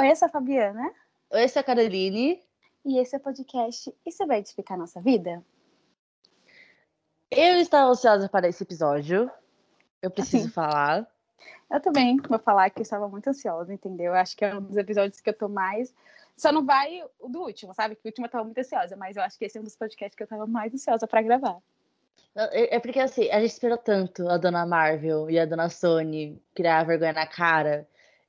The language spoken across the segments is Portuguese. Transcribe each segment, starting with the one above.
Oi, eu sou a Fabiana. Oi, eu sou a Caroline. E esse é o podcast Isso vai edificar nossa vida? Eu estava ansiosa para esse episódio. Eu preciso Assim. falar. Eu também vou falar que eu estava muito ansiosa, entendeu? Eu acho que é um dos episódios que eu tô mais. Só não vai o do último, sabe? Que o último eu tava muito ansiosa, mas eu acho que esse é um dos podcasts que eu tava mais ansiosa para gravar. É é porque assim, a gente esperou tanto a dona Marvel e a dona Sony criar vergonha na cara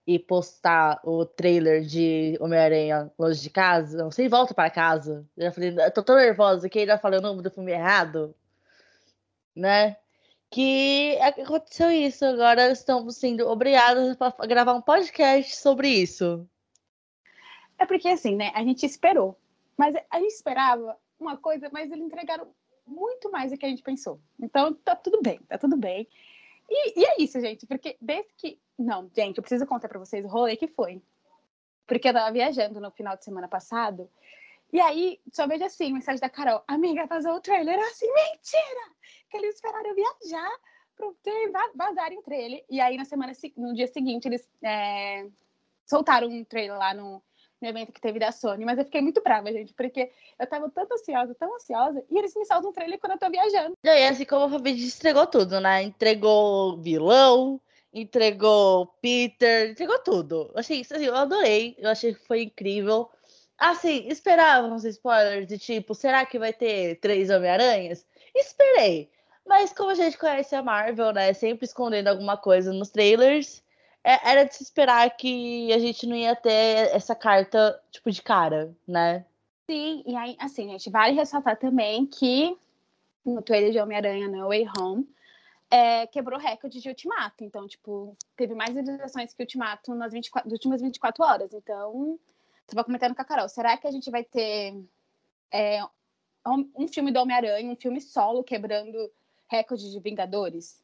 e postar o trailer de Homem-Aranha longe de casa. Não sei, volta para casa. Eu já falei, eu tô tão nervosa que ainda falei o nome do filme errado. Né? Que aconteceu isso. Agora estamos sendo obrigadas a gravar um podcast sobre isso. É porque assim, né? A gente esperou. Mas a gente esperava uma coisa, mas eles entregaram muito mais do que a gente pensou. Então tá tudo bem, tá tudo bem. E, e é isso, gente, porque desde que. Não, gente, eu preciso contar pra vocês o rolê que foi. Porque eu tava viajando no final de semana passado. E aí, só vejo assim, mensagem da Carol, amiga, vazou o trailer. Eu assim, mentira! Que eles esperaram eu viajar ter vazarem o trailer. E aí, na semana, no dia seguinte, eles é, soltaram um trailer lá no, no evento que teve da Sony, mas eu fiquei muito brava, gente, porque eu tava tão ansiosa, tão ansiosa, e eles me soltam um trailer quando eu tô viajando. E assim como a Fabi entregou tudo, né? Entregou vilão, entregou Peter, entregou tudo. Achei assim, eu adorei, eu achei que foi incrível. Assim, esperava uns spoilers de tipo, será que vai ter três Homem-Aranhas? Esperei. Mas como a gente conhece a Marvel, né? Sempre escondendo alguma coisa nos trailers é, era de se esperar que a gente não ia ter essa carta, tipo, de cara, né? Sim, e aí, assim, gente, vale ressaltar também que no trailer de Homem-Aranha No Way Home é, quebrou recorde de Ultimato. Então, tipo, teve mais visualizações que Ultimato nas 24, nas últimas 24 horas. Então, estava comentando com a Carol, será que a gente vai ter é, um filme do Homem-Aranha, um filme solo quebrando recorde de Vingadores?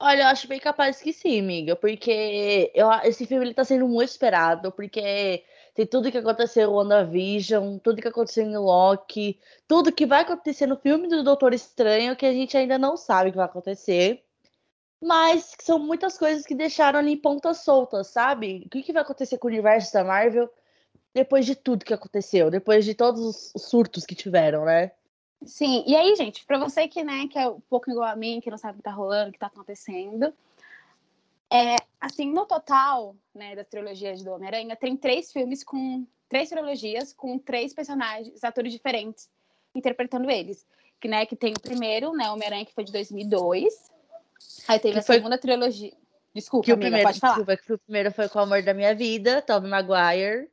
Olha, eu acho bem capaz que sim, amiga, porque eu, esse filme ele tá sendo muito esperado, porque tem tudo que aconteceu no WandaVision, tudo que aconteceu em Loki, tudo que vai acontecer no filme do Doutor Estranho, que a gente ainda não sabe o que vai acontecer. Mas são muitas coisas que deixaram ali em pontas soltas, sabe? O que, que vai acontecer com o universo da Marvel depois de tudo que aconteceu, depois de todos os surtos que tiveram, né? Sim, e aí, gente, para você que, né, que é um pouco igual a mim, que não sabe o que tá rolando, o que tá acontecendo, é, assim, no total, né, das trilogias do Homem-Aranha, tem três filmes com três trilogias com três personagens, atores diferentes, interpretando eles. Que, né, que tem o primeiro, né, Homem-Aranha, que foi de 2002. Aí teve que a foi... segunda trilogia. Desculpa, que amiga, o primeiro, pode falar. Desculpa, que o primeiro foi com o amor da minha vida, Tobey Maguire,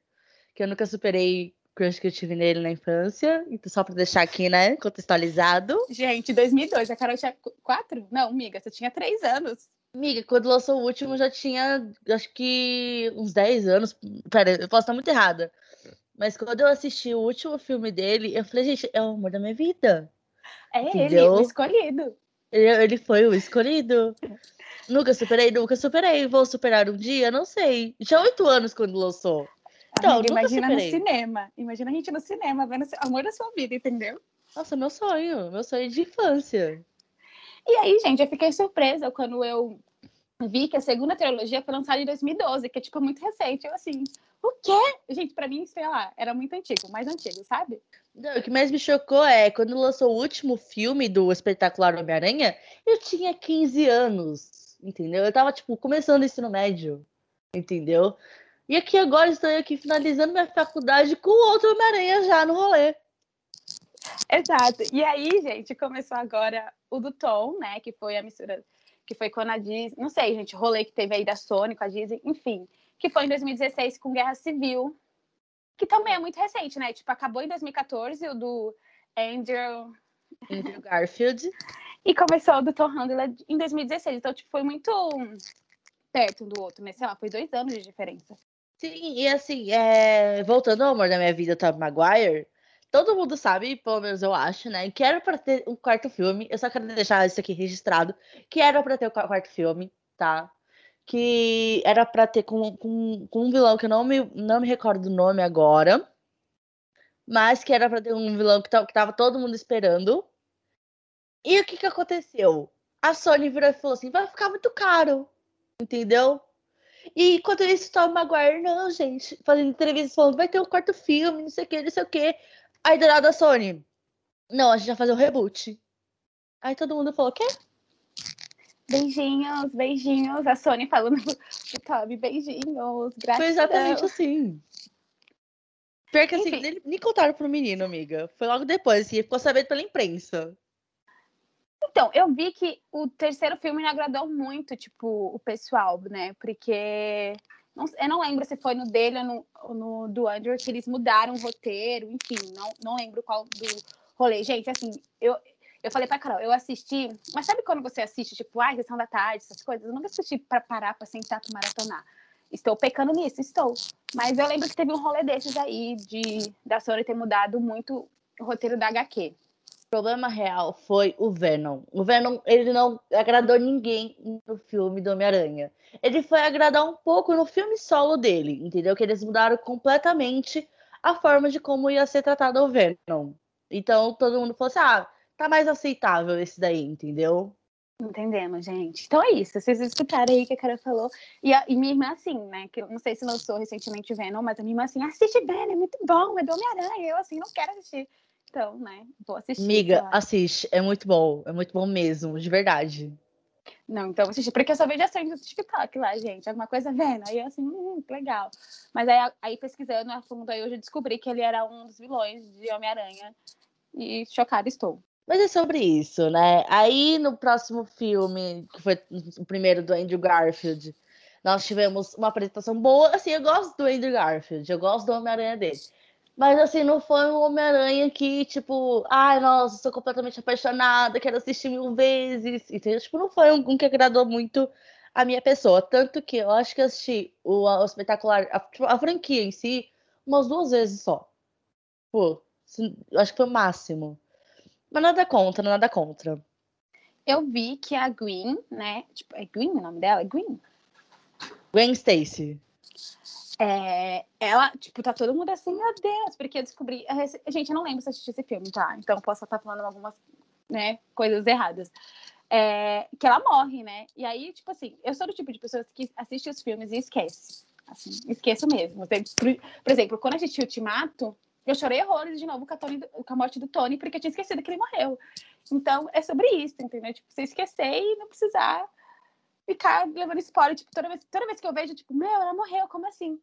que eu nunca superei crush que eu tive nele na infância, então só para deixar aqui, né, contextualizado. Gente, 2002, a Carol tinha quatro? Não, amiga, você tinha três anos. Amiga, quando lançou o último já tinha, acho que uns 10 anos. Pera, eu posso estar muito errada. Mas quando eu assisti o último filme dele, eu falei, gente, é o amor da minha vida. É Entendeu? ele, o escolhido. Ele, ele foi o escolhido. nunca superei, nunca superei. Vou superar um dia? Não sei. Tinha oito anos quando lançou. Então, Amiga, imagina superei. no cinema. Imagina a gente no cinema vendo o amor da sua vida, entendeu? Nossa, meu sonho. Meu sonho de infância. E aí, gente, eu fiquei surpresa quando eu vi que a segunda trilogia foi lançada em 2012, que é, tipo, muito recente. Eu, assim, o quê? Gente, pra mim, sei lá, era muito antigo, mais antigo, sabe? Não, o que mais me chocou é, quando lançou o último filme do Espetacular Homem-Aranha, eu tinha 15 anos, entendeu? Eu tava, tipo, começando o ensino médio, entendeu? E aqui agora estou aqui finalizando minha faculdade com outro Homem-Aranha já no rolê. Exato. E aí, gente, começou agora o do Tom, né? Que foi a mistura, que foi com a Disney. Não sei, gente, o rolê que teve aí da Sony com a Disney, enfim. Que foi em 2016 com Guerra Civil. Que também é muito recente, né? Tipo, acabou em 2014 o do Andrew. Andrew Garfield. E começou o do Tom Holland em 2016. Então, tipo, foi muito perto um do outro, né? Sei lá, foi dois anos de diferença. Sim, e assim, é... voltando ao amor da minha vida, Tom Maguire, todo mundo sabe, pelo menos eu acho, né? Que era pra ter um quarto filme. Eu só quero deixar isso aqui registrado. Que era pra ter o um quarto filme, tá? Que era pra ter com, com, com um vilão que eu não me, não me recordo do nome agora. Mas que era pra ter um vilão que, que tava todo mundo esperando. E o que que aconteceu? A Sony virou e falou assim: vai ficar muito caro. Entendeu? E enquanto isso, Tom Maguire, não, gente, fazendo entrevistas falando, vai ter um quarto filme, não sei o que, não sei o que. Aí do lado da Sony, não, a gente vai fazer um reboot. Aí todo mundo falou, quê? Beijinhos, beijinhos. A Sony falando pro Toby, beijinhos, gratidão. Foi exatamente assim. Pior que assim, nem, nem contaram pro menino, amiga. Foi logo depois, assim, ficou sabendo pela imprensa. Então, eu vi que o terceiro filme me agradou muito, tipo, o pessoal, né? Porque não, eu não lembro se foi no dele ou no, no do Andrew que eles mudaram o roteiro, enfim, não, não lembro qual do rolê. Gente, assim, eu, eu falei pra Carol, eu assisti, mas sabe quando você assiste, tipo, ai, sessão da tarde, essas coisas? Eu nunca assisti pra parar, pra sentar, pra maratonar. Estou pecando nisso, estou. Mas eu lembro que teve um rolê desses aí, de da Sony ter mudado muito o roteiro da HQ. O problema real foi o Venom. O Venom, ele não agradou ninguém no filme do Homem-Aranha. Ele foi agradar um pouco no filme solo dele, entendeu? Que eles mudaram completamente a forma de como ia ser tratado o Venom. Então todo mundo falou assim: ah, tá mais aceitável esse daí, entendeu? Entendemos, gente. Então é isso. Vocês escutaram aí que a cara falou. E, a, e minha irmã, assim, né? Que não sei se lançou recentemente Venom, mas a minha irmã, assim, assiste Venom, é muito bom, é do Homem-Aranha. Eu, assim, não quero assistir. Então, né? Vou assistir. Miga, claro. assiste. É muito bom. É muito bom mesmo, de verdade. Não, então assistir. Porque eu só vejo assim no TikTok lá, gente. Alguma coisa vendo. Aí eu, assim, hum, que legal. Mas aí, aí pesquisando a fundo, aí eu já descobri que ele era um dos vilões de Homem-Aranha. E chocada estou. Mas é sobre isso, né? Aí no próximo filme, que foi o primeiro do Andrew Garfield, nós tivemos uma apresentação boa. Assim, eu gosto do Andrew Garfield, eu gosto do Homem-Aranha dele. Mas assim, não foi um Homem-Aranha que, tipo, ai, nossa, sou completamente apaixonada, quero assistir mil vezes. Entendeu? Tipo, não foi um, que agradou muito a minha pessoa. Tanto que eu acho que assisti o, o espetacular, a, tipo, a franquia em si, umas duas vezes só. Pô, assim, acho que foi o máximo. Mas nada contra, nada contra. Eu vi que a Gwen, né? Tipo, é Gwen o nome dela? É Gwen? Gwen Stacy. É, ela, tipo, tá todo mundo assim, meu Deus, porque eu descobri. Gente, eu não lembro se assisti esse filme, tá? Então posso estar falando algumas né, coisas erradas. É, que ela morre, né? E aí, tipo assim, eu sou do tipo de pessoas que assiste os filmes e esquece. Assim, esqueço mesmo. Por exemplo, quando a gente Ultimato, eu chorei horrores de novo com a, Tony, com a, morte do Tony, porque eu tinha esquecido que ele morreu. Então, é sobre isso, entendeu? Tipo, você esquecer e não precisar ficar levando spoiler. Tipo, toda vez, toda vez que eu vejo, tipo, meu, ela morreu, como assim?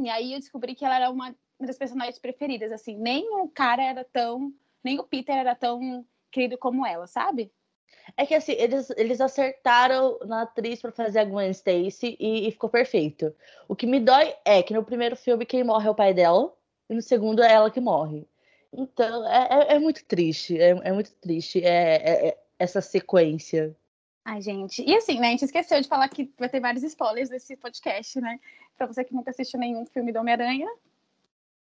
E aí eu descobri que ela era uma, das personagens preferidas, assim. Nem o cara era tão... Nem o Peter era tão querido como ela, sabe? É que assim, eles, eles acertaram na atriz para fazer a Gwen Stacy e, e, ficou perfeito. O que me dói é que no primeiro filme quem morre é o pai dela e no segundo é ela que morre. Então, é, é, é muito triste, é, é muito triste é, é, é, essa sequência. Ai, gente. E assim, né? A gente esqueceu de falar que vai ter vários spoilers nesse podcast, né? Pra você que nunca assistiu nenhum filme do Homem-Aranha,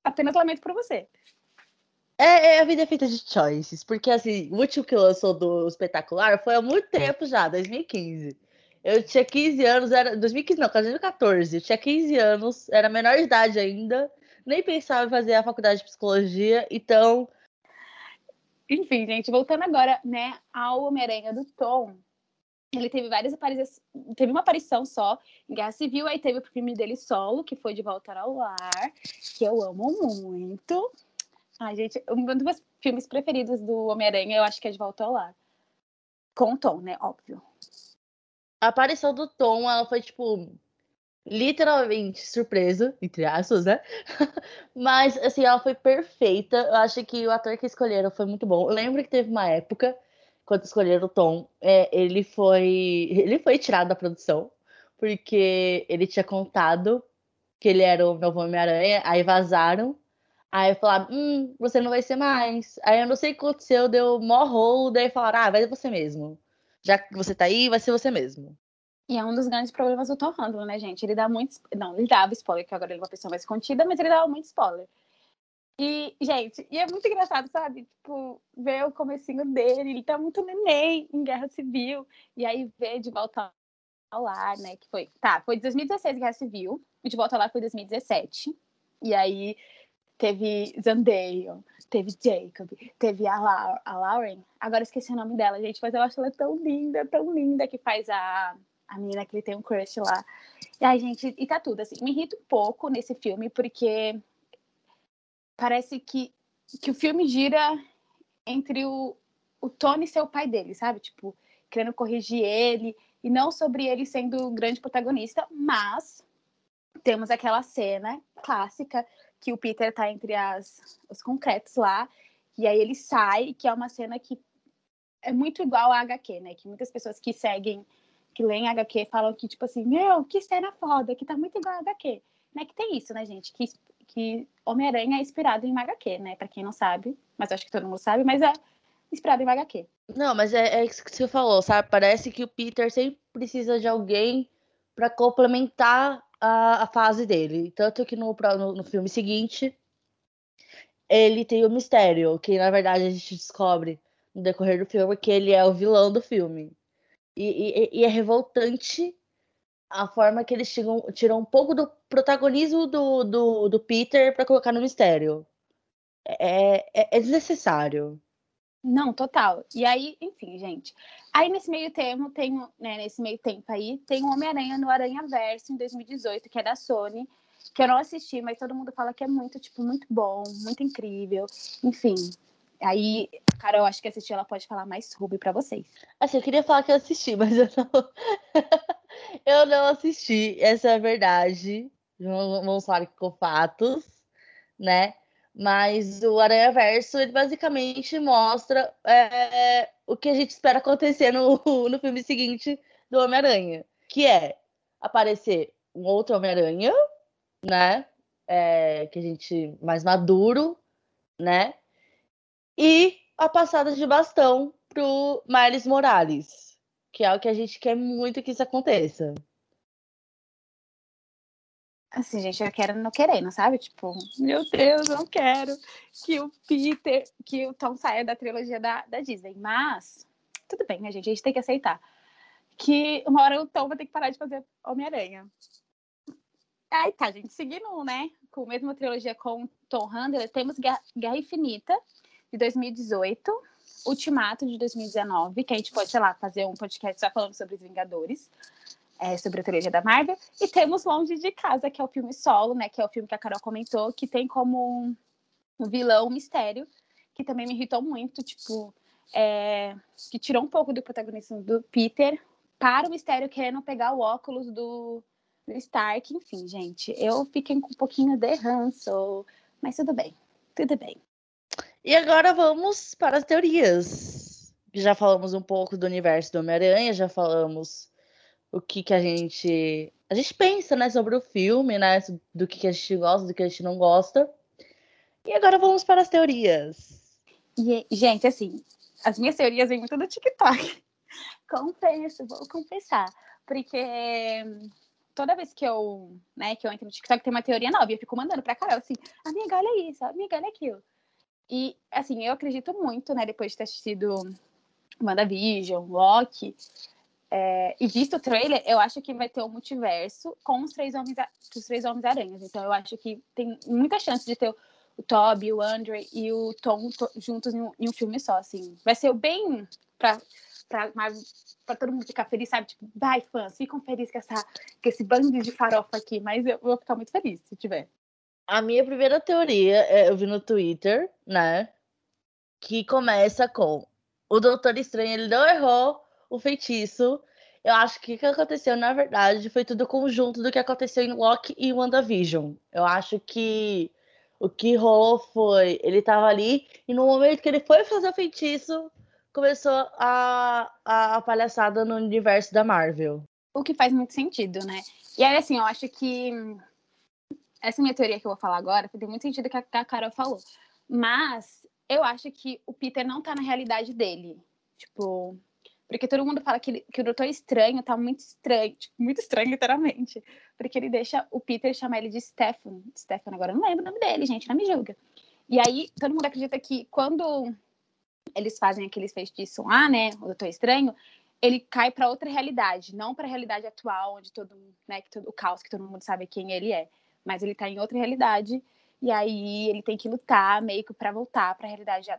apenas lamento por você. É, é, a vida é feita de choices, porque assim, o último que lançou do espetacular foi há muito tempo já, 2015. Eu tinha 15 anos, era 2015 não, 2014. Eu tinha 15 anos, era menor de idade ainda nem pensava em fazer a faculdade de psicologia, então. Enfim, gente, voltando agora, né, ao Homem-Aranha do Tom. Ele teve várias aparições, teve uma aparição só em Guerra Civil, aí teve o filme dele solo, que foi De Volta ao Lar, que eu amo muito. Ai, gente, um dos meus filmes preferidos do Homem-Aranha, eu acho que é De Volta ao Lar. Com o Tom, né? Óbvio. A aparição do Tom, ela foi, tipo, literalmente surpresa, entre aspas, né? Mas, assim, ela foi perfeita. Eu acho que o ator que escolheram foi muito bom. Eu lembro que teve uma época, quando escolheram o Tom, é, ele foi ele foi tirado da produção, porque ele tinha contado que ele era o novo Homem-Aranha, aí vazaram. Aí falaram, hum, você não vai ser mais. Aí eu não sei o que aconteceu, deu mó rolo, daí falaram, ah, vai ser você mesmo. Já que você tá aí, vai ser você mesmo. E é um dos grandes problemas do Tom Handler, né, gente? Ele dá muito. Não, ele dava spoiler, que agora ele é uma pessoa mais contida, mas ele dava muito spoiler. E, gente, e é muito engraçado, sabe? Tipo, ver o comecinho dele, ele tá muito neném em Guerra Civil. E aí ver de volta ao lar, né? Que foi. Tá, foi 2016 Guerra Civil, e de volta ao lar foi 2017. E aí teve Zendaya, teve Jacob, teve a, La a Lauren. Agora esqueci o nome dela, gente, mas eu acho ela tão linda, tão linda que faz a a menina que ele tem um crush lá. E ai, gente, e tá tudo assim. Me irrita um pouco nesse filme, porque parece que, que o filme gira entre o, o Tony ser o pai dele, sabe? Tipo, querendo corrigir ele, e não sobre ele sendo o grande protagonista, mas temos aquela cena clássica que o Peter tá entre as, os concretos lá, e aí ele sai, que é uma cena que é muito igual a HQ, né? Que muitas pessoas que seguem, que leem HQ, falam que, tipo assim, meu, que cena foda, que tá muito igual a HQ. Né? Que tem isso, né, gente? Que, que Homem-Aranha é inspirado em HQ, né? Pra quem não sabe, mas acho que todo mundo sabe, mas é inspirado em HQ. Não, mas é, é isso que você falou, sabe? Parece que o Peter sempre precisa de alguém para complementar a, a, fase dele. Tanto que no, no, no filme seguinte, ele tem o mistério, que na verdade a gente descobre no decorrer do filme que ele é o vilão do filme. E, e, e é revoltante a forma que eles tiram, tiram um pouco do protagonismo do, do, do Peter para colocar no mistério. É, é, é, desnecessário. Não, total. E aí, enfim, gente. Aí nesse meio tempo, tem, né, nesse meio tempo aí, tem o Homem-Aranha no Aranha Verso em 2018, que é da Sony, que eu não assisti, mas todo mundo fala que é muito, tipo, muito bom, muito incrível. Enfim. Aí, cara, eu acho que assistir ela pode falar mais sobre para vocês. Assim, eu queria falar que eu assisti, mas eu não. eu não assisti, essa é a verdade. Vamos falar com fatos, né? Mas o Aranha Verso, ele basicamente mostra é, o que a gente espera acontecer no, no filme seguinte do Homem-Aranha, que é aparecer um outro Homem-Aranha, né? É, que a gente mais maduro, né? E a passada de bastão pro Miles Morales, que é o que a gente quer muito que isso aconteça. Assim, gente, eu quero não querendo, sabe? Tipo, meu Deus, não quero que o Peter, que o Tom saia da trilogia da, da Disney. Mas, tudo bem, né, gente? A gente tem que aceitar. Que uma hora o Tom vai ter que parar de fazer Homem-Aranha. Aí tá, gente, seguindo, né, com a mesma trilogia com Tom Handler, temos Guerra, Guerra Infinita, de 2018, Ultimato, de 2019, que a gente pode, sei lá, fazer um podcast só falando sobre os Vingadores é, sobre a trilogia da Marvel. E temos Longe de Casa, que é o filme solo, né? Que é o filme que a Carol comentou, que tem como um vilão um mistério, que também me irritou muito, tipo, é, que tirou um pouco do protagonismo do Peter para o mistério querendo pegar o óculos do, do Stark. Enfim, gente, eu fiquei com um pouquinho de ranço, mas tudo bem, tudo bem. E agora vamos para as teorias. Já falamos um pouco do universo do Homem-Aranha, já falamos o que, que a gente. A gente pensa, né, sobre o filme, né? Do que, que a gente gosta, do que a gente não gosta. E agora vamos para as teorias. E, gente, assim, as minhas teorias vêm muito do TikTok. Confesso, vou confessar. Porque toda vez que eu, né, que eu entro no TikTok tem uma teoria nova e eu fico mandando pra Carol assim, amiga, olha isso, amiga, olha aquilo. E, assim, eu acredito muito, né, depois de ter assistido WandaVision, Loki, é, e visto o trailer, eu acho que vai ter um multiverso com os três homens, os três homens aranhas. Então eu acho que tem muita chance de ter o Toby, o Andre e o Tom juntos em um, em um, filme só, assim. Vai ser bem pra, pra, pra todo mundo ficar feliz, sabe? Tipo, vai, fãs, ficam felizes com, essa, com esse bando de farofa aqui, mas eu vou ficar muito feliz se tiver. A minha primeira teoria, é, eu vi no Twitter, né? Que começa com o Doutor Estranho, ele não errou o feitiço. Eu acho que o que aconteceu, na verdade, foi tudo conjunto do que aconteceu em Loki e WandaVision. Eu acho que o que rolou foi. Ele tava ali, e no momento que ele foi fazer o feitiço, começou a, a, palhaçada no universo da Marvel. O que faz muito sentido, né? E aí, assim, eu acho que. Essa minha teoria que eu vou falar agora tem muito sentido que a, Carol falou. Mas eu acho que o Peter não tá na realidade dele. Tipo, porque todo mundo fala que, ele, que o Doutor Estranho tá muito estranho, tipo, muito estranho, literalmente. Porque ele deixa o Peter chamar ele de Stefan. Stefan, agora eu não lembro o nome dele, gente, não me julga. E aí, todo mundo acredita que quando eles fazem aqueles feitiços lá, né, o Doutor Estranho, ele cai para outra realidade, não para a realidade atual, onde todo, né, que todo o caos, que todo mundo sabe quem ele é, mas ele tá em outra realidade e aí ele tem que lutar meio que para voltar para a realidade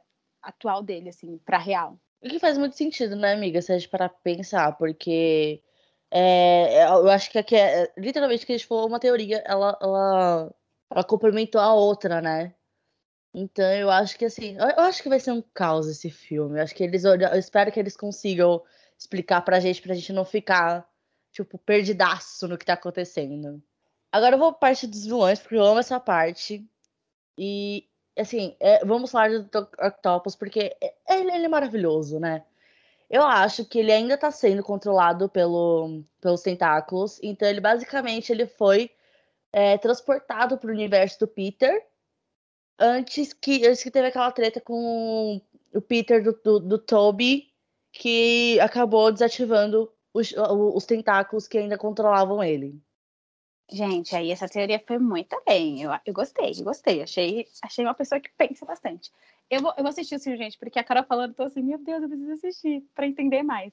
atual dele, assim, para real. O que faz muito sentido, né, amiga? Se a gente parar pensar, porque É, eu acho que aqui é, literalmente que a gente falou uma teoria, ela, ela, ela complementou a outra, né? Então eu acho que assim, eu acho que vai ser um caos esse filme. Eu acho que eles, eu espero que eles consigam explicar pra gente, pra gente não ficar, tipo, perdidaço no que tá acontecendo. Agora eu vou pra parte dos vilões, porque eu amo essa parte. E, assim, é, vamos falar do Octopus, porque ele, ele é maravilhoso, né? Eu acho que ele ainda tá sendo controlado pelo, pelos tentáculos. Então, ele basicamente ele foi é, transportado pro universo do Peter. Antes que, antes que teve aquela treta com o Peter do, do, do Toby, que acabou desativando os, os tentáculos que ainda controlavam ele. Gente, aí essa teoria foi muito bem. Eu, eu gostei, eu gostei. Achei, achei uma pessoa que pensa bastante. Eu vou, eu vou assistir o gente, porque a Carol falando, tô assim, meu Deus, eu preciso assistir para entender mais.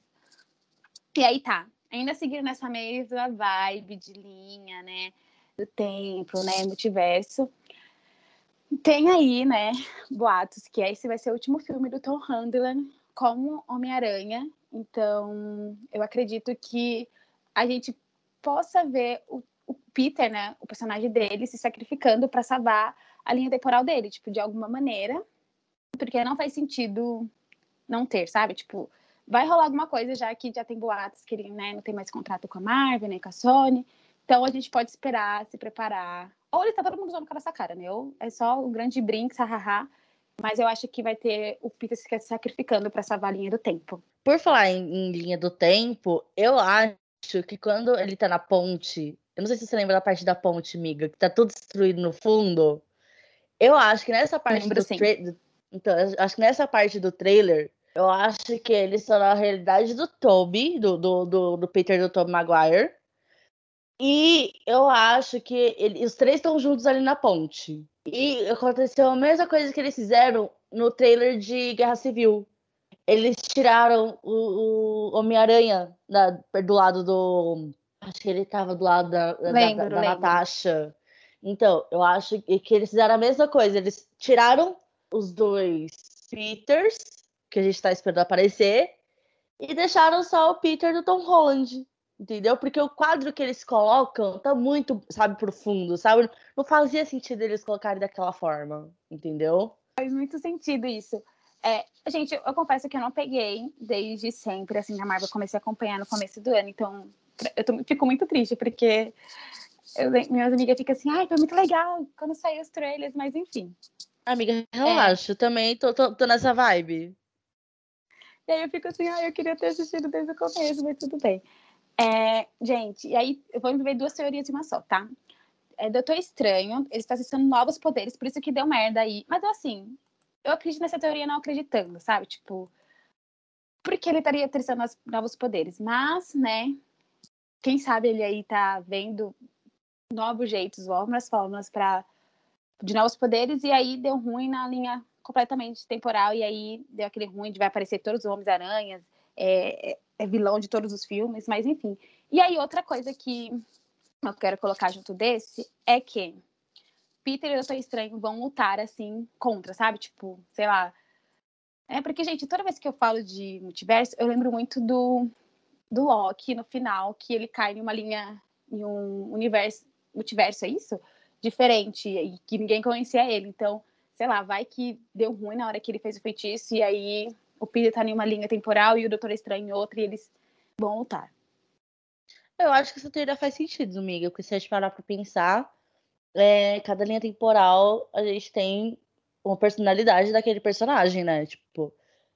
E aí tá, ainda seguindo nessa mesma vibe de linha, né? Do templo, né? Multiverso. Tem aí, né, boatos que esse vai ser o último filme do Tom Holland como Homem-Aranha. Então, eu acredito que a gente possa ver o Peter, né, o personagem dele, se sacrificando para salvar a linha temporal dele, tipo, de alguma maneira porque não faz sentido não ter, sabe? Tipo, vai rolar alguma coisa já que já tem boatos que ele né, não tem mais contrato com a Marvel, nem com a Sony. Então a gente pode esperar, se preparar. Ou ele tá todo mundo usando com essa cara, né? Ou é só o grande brinks, hahaha. Mas eu acho que vai ter o Peter se sacrificando para salvar a linha do tempo. Por falar em, em, linha do tempo, eu acho que quando ele tá na ponte. Eu não sei se você lembra da parte da ponte, amiga, que tá tudo destruído no fundo. Eu acho que nessa parte Lembro, do, então, acho que nessa parte do trailer, eu acho que eles são na realidade do Toby, do, do, do, do Peter do Tobey Maguire. E eu acho que ele, os três estão juntos ali na ponte. E aconteceu a mesma coisa que eles fizeram no trailer de Guerra Civil. Eles tiraram o, o Homem-Aranha do lado do. Acho que ele estava do lado da, lembro, da, da Natasha. Então, eu acho que eles fizeram a mesma coisa. Eles tiraram os dois Peters, que a gente está esperando aparecer, e deixaram só o Peter do Tom Holland. Entendeu? Porque o quadro que eles colocam tá muito, sabe, profundo, sabe? Não fazia sentido eles colocarem daquela forma, entendeu? Faz muito sentido isso. É, gente, eu, eu confesso que eu não peguei desde sempre, assim, a Marvel comecei a acompanhar no começo do ano, então eu tô, fico muito triste, porque eu, minhas amigas ficam assim, ai, foi muito legal quando saiu os trailers, mas enfim. Amiga, é. relaxa, é. também tô, tô, tô, nessa vibe. E aí eu fico assim, ah, eu queria ter assistido desde o começo, mas tudo bem. É, gente, e aí vamos ver duas teorias de uma só, tá? É, Doutor Estranho, ele está acessando novos poderes, por isso que deu merda aí. Mas assim, eu acredito nessa teoria não acreditando, sabe? Tipo, porque ele estaria testando novos poderes. Mas, né, quem sabe ele aí tá vendo novos jeitos, novas formas para de novos poderes, e aí deu ruim na linha completamente temporal, e aí deu aquele ruim de vai aparecer todos os Homens-Aranhas, é, é, vilão de todos os filmes, mas enfim. E aí outra coisa que eu quero colocar junto desse é que Peter e o Doutor Estranho vão lutar, assim, contra, sabe? Tipo, sei lá. É porque, gente, toda vez que eu falo de multiverso, eu lembro muito do, do Loki no final, que ele cai em uma linha, em um universo, multiverso, é isso? diferente e que ninguém conhecia ele. Então, sei lá, vai que deu ruim na hora que ele fez o feitiço e aí o Peter tá em uma linha temporal e o Doutor Estranho em outra e eles vão lutar. Eu acho que essa teoria faz sentido, amiga, porque se a gente parar pra pensar, é, cada linha temporal a gente tem uma personalidade daquele personagem, né? Tipo,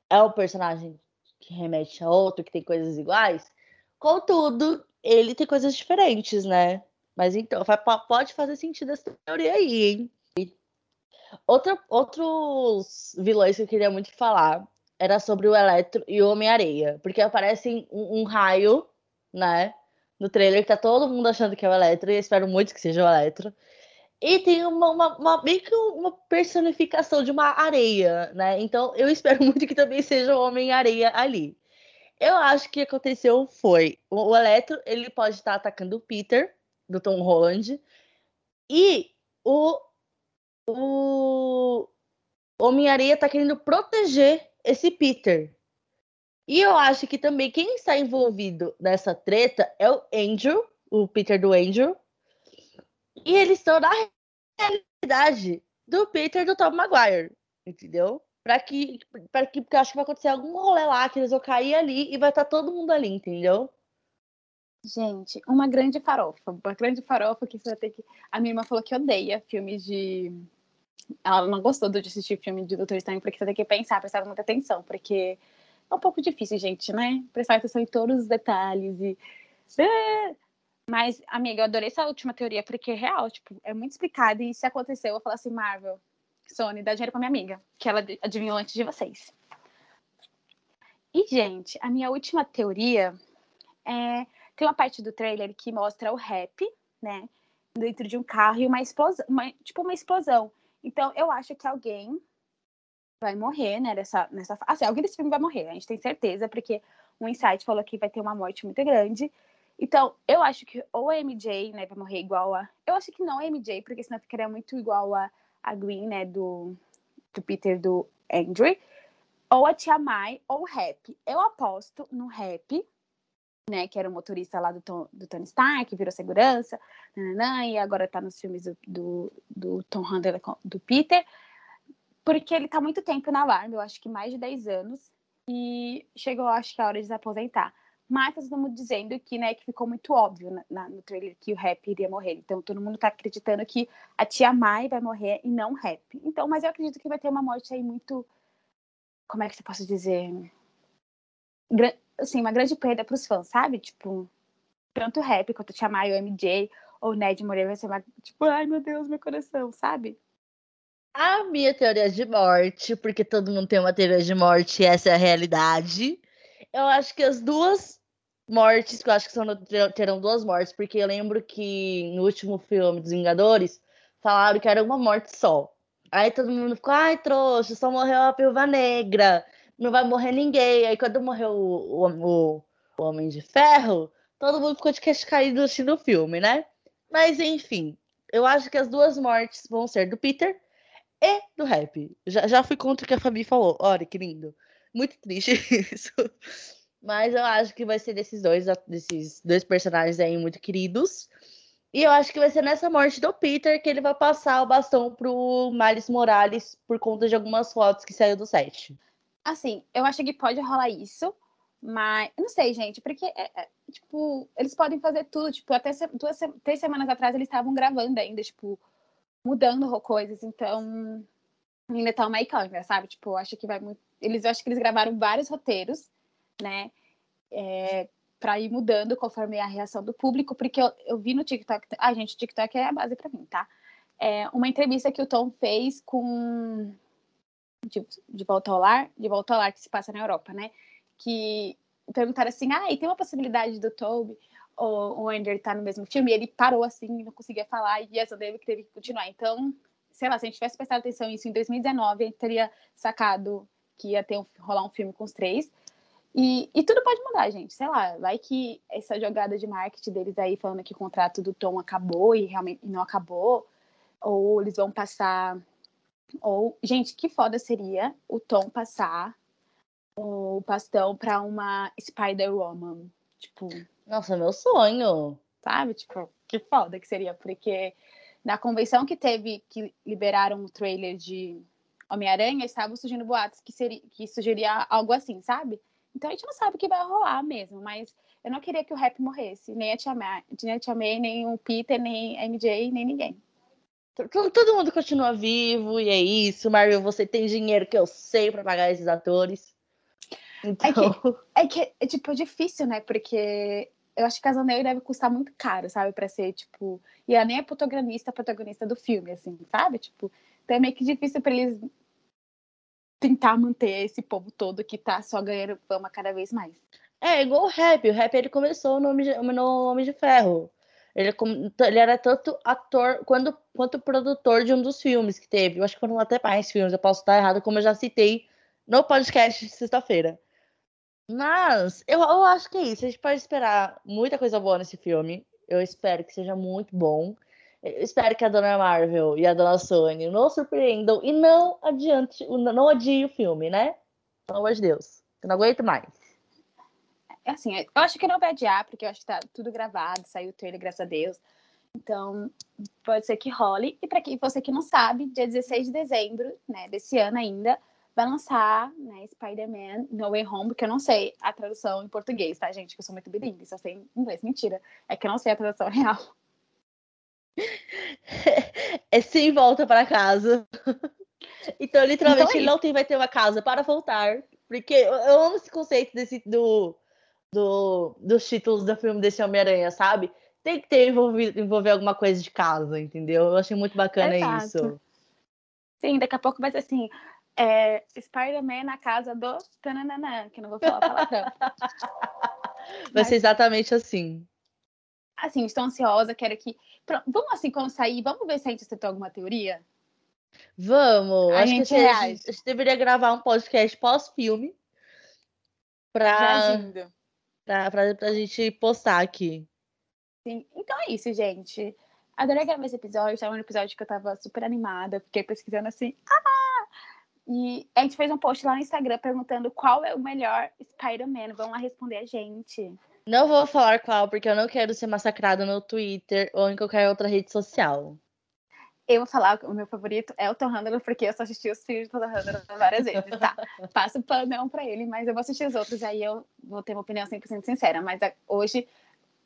é um personagem que remete a outro, que tem coisas iguais. Contudo, ele tem coisas diferentes, né? Mas então, pode fazer sentido essa teoria aí, hein? Outra, outros vilões que eu queria muito falar era sobre o Eletro e o Homem-Areia. Porque aparece um, um, raio, né? No trailer que tá todo mundo achando que é o Eletro, e eu espero muito que seja o Eletro. E tem uma, uma, uma, meio que uma personificação de uma areia, né? Então eu espero muito que também seja o Homem-Areia ali. Eu acho que aconteceu foi: o, o Eletro ele pode estar atacando o Peter, do Tom Holland. E o, o Homem-Areia tá querendo proteger esse Peter. E eu acho que também quem está envolvido nessa treta é o Andrew, o Peter do Andrew. E eles estão na realidade do Peter do Tom Maguire, entendeu? Para que, para que, porque eu acho que vai acontecer algum rolê lá, que eles vão cair ali e vai estar tá todo mundo ali, entendeu? Gente, uma grande farofa, uma grande farofa que você vai ter que. A minha irmã falou que odeia filmes de. Ela não gostou de assistir filme de Doutor Estranho porque você tem que pensar, prestar muita atenção, porque é um pouco difícil, gente, né? Prestar atenção em todos os detalhes e. É. Mas, amiga, eu adorei essa última teoria, porque é real, tipo, é muito explicado. E se acontecer, eu vou falar assim, Marvel, Sony, dá dinheiro pra minha amiga, que ela adivinhou antes de vocês. E, gente, a minha última teoria é. Tem uma parte do trailer que mostra o rap, né? Dentro de um carro e uma explosão, uma, tipo uma explosão. Então, eu acho que alguém vai morrer, né? Nessa, nessa... Assim, alguém desse filme vai morrer, a gente tem certeza, porque o Insight falou que vai ter uma morte muito grande. Então, eu acho que ou a MJ, né, vai morrer igual a. Eu acho que não a MJ, porque senão ficaria muito igual a, a Green, né, do, do Peter do Andrew. Ou a Tia Mai, ou o Rap. Eu aposto no Rap, né, que era o motorista lá do, Tom, do Tony Stark, virou segurança, nananã, e agora tá nos filmes do, do, do Tom Handler, do Peter porque ele está muito tempo na Alarme, eu acho que mais de 10 anos, e chegou, acho que a hora de se aposentar. Mas todo mundo dizendo que, né, que ficou muito óbvio na, na, no trailer que o Rap iria morrer. Então todo mundo está acreditando que a tia Mai vai morrer e não o Rap. Então, mas eu acredito que vai ter uma morte aí muito. Como é que você posso dizer? Assim, uma grande perda para os fãs, sabe? Tipo, tanto o Rap quanto a tia Mai, o MJ, ou o Ned morrer vai ser uma. Tipo, ai meu Deus, meu coração, sabe? A minha teoria de morte, porque todo mundo tem uma teoria de morte e essa é a realidade. Eu acho que as duas mortes, que eu acho que são, terão duas mortes, porque eu lembro que no último filme dos Vingadores falaram que era uma morte só. Aí todo mundo ficou, ai, trouxa, só morreu a Pilva Negra, não vai morrer ninguém. Aí quando morreu o, o, o Homem de Ferro, todo mundo ficou de queixo caído assistindo o filme, né? Mas enfim, eu acho que as duas mortes vão ser do Peter e do rap. Já, já fui contra o que a Fabi falou. Olha, que lindo. Muito triste isso. Mas eu acho que vai ser desses dois, desses dois personagens aí muito queridos. E eu acho que vai ser nessa morte do Peter que ele vai passar o bastão pro Miles Morales por conta de algumas fotos que saiu do set. Assim, eu acho que pode rolar isso, mas eu não sei, gente, porque é, é, tipo, eles podem fazer tudo, tipo, até duas, três semanas atrás eles estavam gravando ainda, tipo, mudando coisas, então ainda tá uma sabe? Tipo, acho que vai muito. Eles acho que eles gravaram vários roteiros, né? É, para ir mudando conforme a reação do público, porque eu, eu vi no TikTok. Ah, gente, o TikTok é a base para mim, tá? É uma entrevista que o Tom fez com. De, de volta ao lar, de volta ao lar que se passa na Europa, né? Que perguntaram assim: ah, e tem uma possibilidade do Toby o, o Ender tá no mesmo filme, e ele parou assim, não conseguia falar, e essa dele que teve que continuar. Então, sei lá, se a gente tivesse prestado atenção nisso em 2019, a gente teria sacado que ia ter um, rolar um filme com os três. E, e, tudo pode mudar, gente. Sei lá, vai que essa jogada de marketing deles aí falando que o contrato do Tom acabou e realmente não acabou, ou eles vão passar. Ou, gente, que foda seria o Tom passar o bastão para uma Spider-Woman. Tipo, nossa, meu sonho. Sabe? Tipo, que foda que seria, porque na convenção que teve, que liberaram o trailer de Homem-Aranha, estavam surgindo boatos que, seria, que sugeria algo assim, sabe? Então a gente não sabe o que vai rolar mesmo, mas eu não queria que o rap morresse, nem a Tia May, nem, a Tia May, nem o Peter, nem a MJ, nem ninguém. Todo mundo continua vivo e é isso, Marvel, você tem dinheiro que eu sei para pagar esses atores. Então... É, que, então é que é tipo difícil, né? Porque eu acho que Casanel deve custar muito caro, sabe? Pra ser, tipo. E ela nem é protagonista, protagonista do filme, assim, sabe? Tipo, então é meio que difícil pra eles tentar manter esse povo todo que tá só ganhando fama cada vez mais. É, igual o rap. O rap ele começou no Homem de, no Homem de Ferro. Ele, ele era tanto ator quanto, quanto produtor de um dos filmes que teve. Eu acho que foram até mais filmes, eu posso estar errado, como eu já citei no podcast de sexta-feira. Mas eu, eu acho que é isso. A gente pode esperar muita coisa boa nesse filme. Eu espero que seja muito bom. Eu espero que a Dona Marvel e a Dona Sony não surpreendam e não adiante, não adie o filme, né? Pelo amor de Deus. Eu não aguento mais. assim, eu acho que não vai adiar, porque eu acho que tá tudo gravado, saiu o trailer, graças a Deus. Então, pode ser que role. E para você que não sabe, dia 16 de dezembro, né, desse ano ainda, vai lançar, né, Spider-Man No Way Home, porque eu não sei a tradução em português, tá, gente? Que eu sou muito bilíngue, só sei em inglês. Mentira. É que eu não sei a tradução real. É sim, volta para casa. Então, literalmente, então, é ele não tem, vai ter uma casa para voltar. Porque eu, eu amo esse conceito desse, do, do, dos títulos do filme desse Homem-Aranha, sabe? Tem que ter envolvido, envolver alguma coisa de casa, entendeu? Eu achei muito bacana Exato. isso. Sim, daqui a pouco vai ser assim. É, Spider-Man na casa do tananana, que não vou falar a palavra. vai Mas, ser exatamente assim. Assim, estou ansiosa, quero que. Pronto, vamos assim, quando sair, vamos ver se a gente acertou alguma teoria? Vamos! A gente que a gente, a gente deveria gravar um podcast pós-filme pra, pra, pra, pra gente postar aqui. Sim. Então é isso, gente. Adorei gravar esse episódio. Estava um episódio que eu tava super animada, fiquei pesquisando assim. Ah! E a gente fez um post lá no Instagram perguntando qual é o melhor Spider-Man. Vão lá responder a gente. Não vou falar qual, porque eu não quero ser massacrada no Twitter ou em qualquer outra rede social. Eu vou falar o meu favorito é o Tom Handler, porque eu só assisti os filmes do Tom Handler várias vezes, tá? Passo o não pra ele, mas eu vou assistir os outros, aí eu vou ter uma opinião 100% sincera. Mas é, hoje,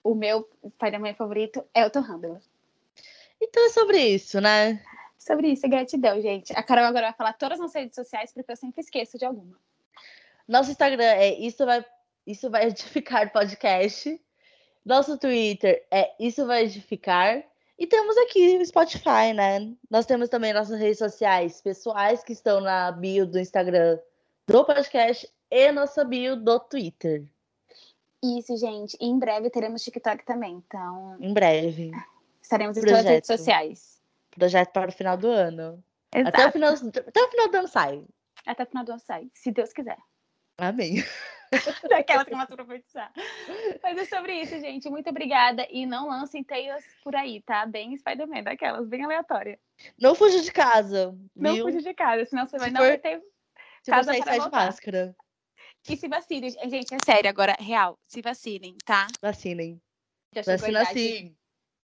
o meu Spider-Man favorito é o Tom Handler. Então é sobre isso, né? Sobre isso, gratidão, gente. A Carol agora vai falar todas as redes sociais, porque eu sempre esqueço de alguma. Nosso Instagram é Isso Vai, isso vai Edificar Podcast. Nosso Twitter é Isso Vai Edificar. E temos aqui o Spotify, né? Nós temos também nossas redes sociais pessoais que estão na bio do Instagram do podcast e nossa bio do Twitter. Isso, gente. E em breve teremos TikTok também, então. Em breve. Estaremos em todas as redes sociais. Projeto para o final do ano. Exato. Até o final, até o final do ano sai. Até o final do ano sai, se Deus quiser. Amém. Daquelas que começam a profetizar. Mas é sobre isso, gente. Muito obrigada. E não lancem teias por aí, tá? Bem Spider-Man, daquelas, bem aleatória. Não fuja de casa. Não viu? fuja de casa, senão você vai, não vai ter se casa você para de máscara. E se vacinem. Gente, é sério, agora, real. Se vacinem, tá? Vacinem. Já Vacina sim.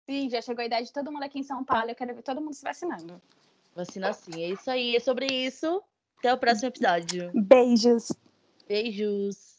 Sim, já chegou a idade de todo mundo aqui em São Paulo. Eu quero ver todo mundo se vacinando. Vacina sim. É isso aí. É sobre isso. Até o próximo episódio. Beijos. Beijos.